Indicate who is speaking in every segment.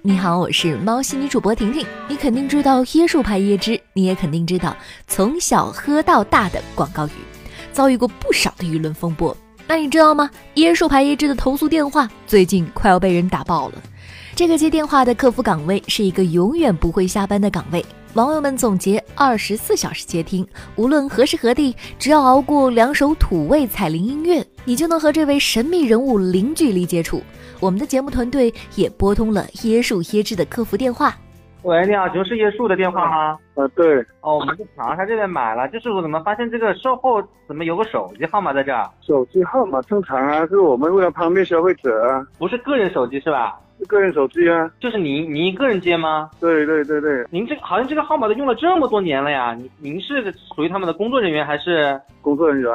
Speaker 1: 你好，我是猫系女主播婷婷。你肯定知道椰树牌椰汁，你也肯定知道从小喝到大的广告语，遭遇过不少的舆论风波。那你知道吗？椰树牌椰汁的投诉电话最近快要被人打爆了。这个接电话的客服岗位是一个永远不会下班的岗位。网友们总结：二十四小时接听，无论何时何地，只要熬过两首土味彩铃音乐，你就能和这位神秘人物零距离接触。我们的节目团队也拨通了椰树椰汁的客服电话。
Speaker 2: 喂，你好，请问是椰树的电话吗？
Speaker 3: 呃，对，
Speaker 2: 哦，我们是长沙这边买了，就是我怎么发现这个售后怎么有个手机号码在这儿？
Speaker 3: 手机号码正常啊，是我们为了方便消费者啊，
Speaker 2: 不是个人手机是吧？
Speaker 3: 是个人手机啊。
Speaker 2: 就是您您一个人接吗？
Speaker 3: 对对对对，
Speaker 2: 您这个好像这个号码都用了这么多年了呀，您您是属于他们的工作人员还是
Speaker 3: 工作人员，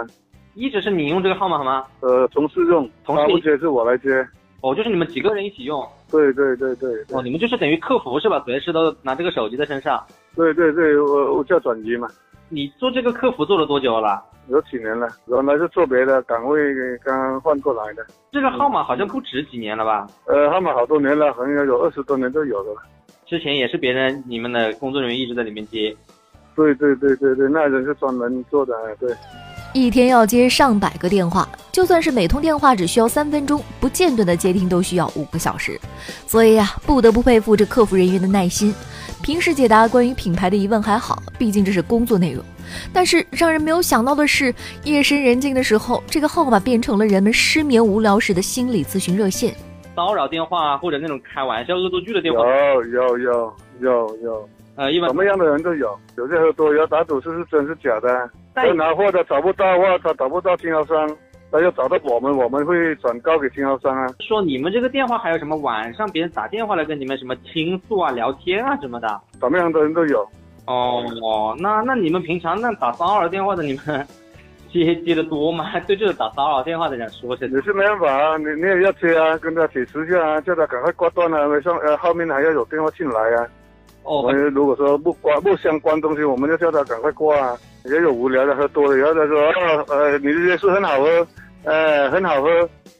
Speaker 2: 一直是你用这个号码好吗？
Speaker 3: 呃，同事用，
Speaker 2: 同事
Speaker 3: 不接是我来接。
Speaker 2: 哦，就是你们几个人一起用？
Speaker 3: 对对对对对
Speaker 2: 哦，你们就是等于客服是吧？随时都拿这个手机在身上。
Speaker 3: 对对对，我我叫转机嘛，
Speaker 2: 你做这个客服做了多久了？
Speaker 3: 有几年了，原来是做别的岗位，刚换过来的。
Speaker 2: 这个号码好像不止几年了吧？
Speaker 3: 呃，号码好多年了，好像有二十多年都有了。
Speaker 2: 之前也是别人你们的工作人员一直在里面接。
Speaker 3: 对对对对对，那人是专门做的，对。
Speaker 1: 一天要接上百个电话，就算是每通电话只需要三分钟，不间断的接听都需要五个小时。所以呀，不得不佩服这客服人员的耐心。平时解答关于品牌的疑问还好，毕竟这是工作内容。但是让人没有想到的是，夜深人静的时候，这个号码变成了人们失眠无聊时的心理咨询热线。
Speaker 2: 骚扰电话或者那种开玩笑恶作剧的电话，
Speaker 3: 有有有有有，
Speaker 2: 呃，一般
Speaker 3: 什么样的人都有，有些喝多要打赌是是真是假的。
Speaker 2: 在
Speaker 3: 要拿货的找不到话，他找不到经销商，他要找到我们，我们会转告给经销商啊。
Speaker 2: 说你们这个电话还有什么晚上别人打电话来跟你们什么倾诉啊、聊天啊什么的。
Speaker 3: 什么样的人都有。
Speaker 2: 哦哦，那那你们平常那打骚扰电话的你们 接接的多吗？对这个打骚扰电话的人说些
Speaker 3: 你是没办法啊，你你也要接啊，跟他解释一下啊，叫他赶快挂断啊，上呃后面还要有电话进来啊。我
Speaker 2: 哦，
Speaker 3: 们如果说不关不相关东西，我们就叫他赶快挂啊。也有无聊的喝多了，然后他说呃你的椰树很好喝，呃很好喝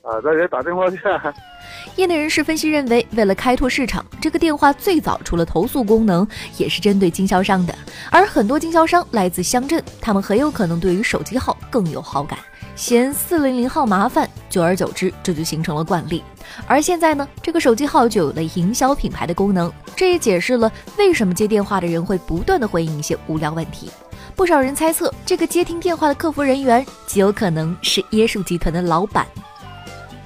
Speaker 3: 啊，大家打电话去啊。
Speaker 1: 业内人士分析认为，为了开拓市场，这个电话最早除了投诉功能，也是针对经销商的。而很多经销商来自乡镇，他们很有可能对于手机号更有好感，嫌四零零号麻烦，久而久之，这就形成了惯例。而现在呢，这个手机号就有了营销品牌的功能，这也解释了为什么接电话的人会不断的回应一些无聊问题。不少人猜测，这个接听电话的客服人员极有可能是椰树集团的老板。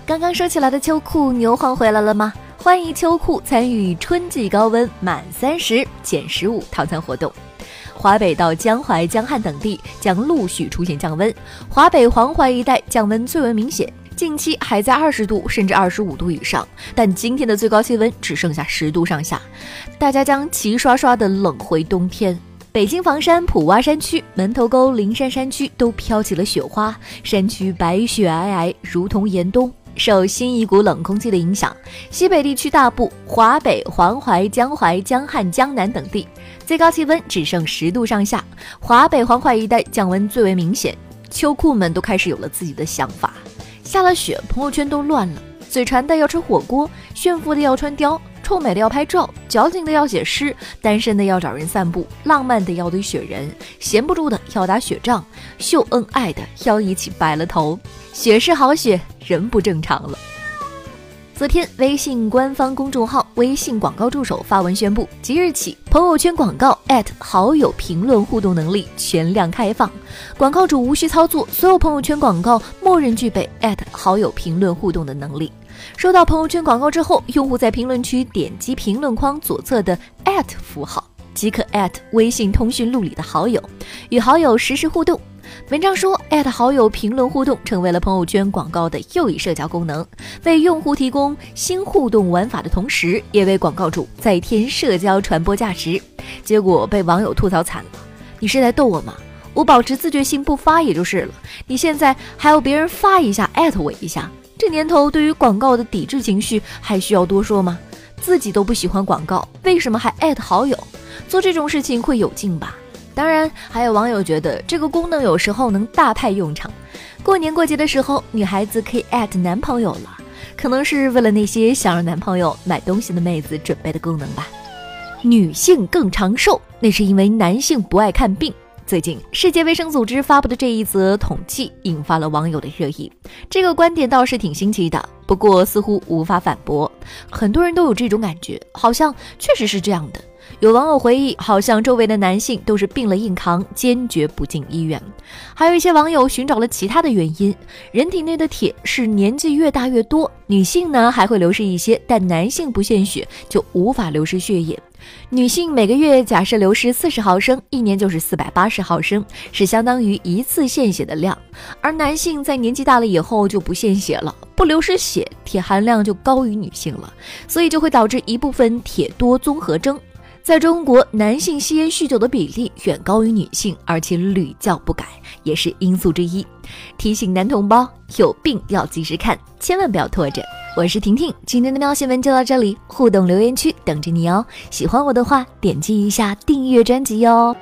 Speaker 1: 刚刚收起来的秋裤，牛换回来了吗？欢迎秋裤参与春季高温满三十减十五套餐活动。华北到江淮、江汉等地将陆续出现降温，华北、黄淮一带降温最为明显，近期还在二十度甚至二十五度以上，但今天的最高气温只剩下十度上下，大家将齐刷刷的冷回冬天。北京房山普洼山区、门头沟灵山山区都飘起了雪花，山区白雪皑皑，如同严冬。受新一股冷空气的影响，西北地区大部、华北、黄淮、江淮、江汉、江南等地最高气温只剩十度上下，华北、黄淮一带降温最为明显。秋裤们都开始有了自己的想法，下了雪，朋友圈都乱了。嘴馋的要吃火锅，炫富的要穿貂，臭美的要拍照，矫情的要写诗，单身的要找人散步，浪漫的要堆雪人，闲不住的要打雪仗，秀恩爱的要一起白了头。雪是好雪，人不正常了。昨天，微信官方公众号微信广告助手发文宣布，即日起，朋友圈广告好友评论互动能力全量开放，广告主无需操作，所有朋友圈广告默认具备好友评论互动的能力。收到朋友圈广告之后，用户在评论区点击评论框左侧的符号，即可微信通讯录里的好友，与好友实时互动。文章说，好友评论互动成为了朋友圈广告的又一社交功能，为用户提供新互动玩法的同时，也为广告主再添社交传播价值。结果被网友吐槽惨了：“你是在逗我吗？我保持自觉性不发也就是了，你现在还要别人发一下艾特我一下，这年头对于广告的抵制情绪还需要多说吗？自己都不喜欢广告，为什么还艾特好友？做这种事情会有劲吧？”当然，还有网友觉得这个功能有时候能大派用场。过年过节的时候，女孩子可以艾特男朋友了，可能是为了那些想让男朋友买东西的妹子准备的功能吧。女性更长寿，那是因为男性不爱看病。最近，世界卫生组织发布的这一则统计引发了网友的热议。这个观点倒是挺新奇的，不过似乎无法反驳。很多人都有这种感觉，好像确实是这样的。有网友回忆，好像周围的男性都是病了硬扛，坚决不进医院。还有一些网友寻找了其他的原因，人体内的铁是年纪越大越多，女性呢还会流失一些，但男性不献血就无法流失血液。女性每个月假设流失四十毫升，一年就是四百八十毫升，是相当于一次献血的量。而男性在年纪大了以后就不献血了，不流失血，铁含量就高于女性了，所以就会导致一部分铁多综合征。在中国，男性吸烟酗酒的比例远高于女性，而且屡教不改，也是因素之一。提醒男同胞，有病要及时看，千万不要拖着。我是婷婷，今天的喵新闻就到这里，互动留言区等着你哦。喜欢我的话，点击一下订阅专辑哟。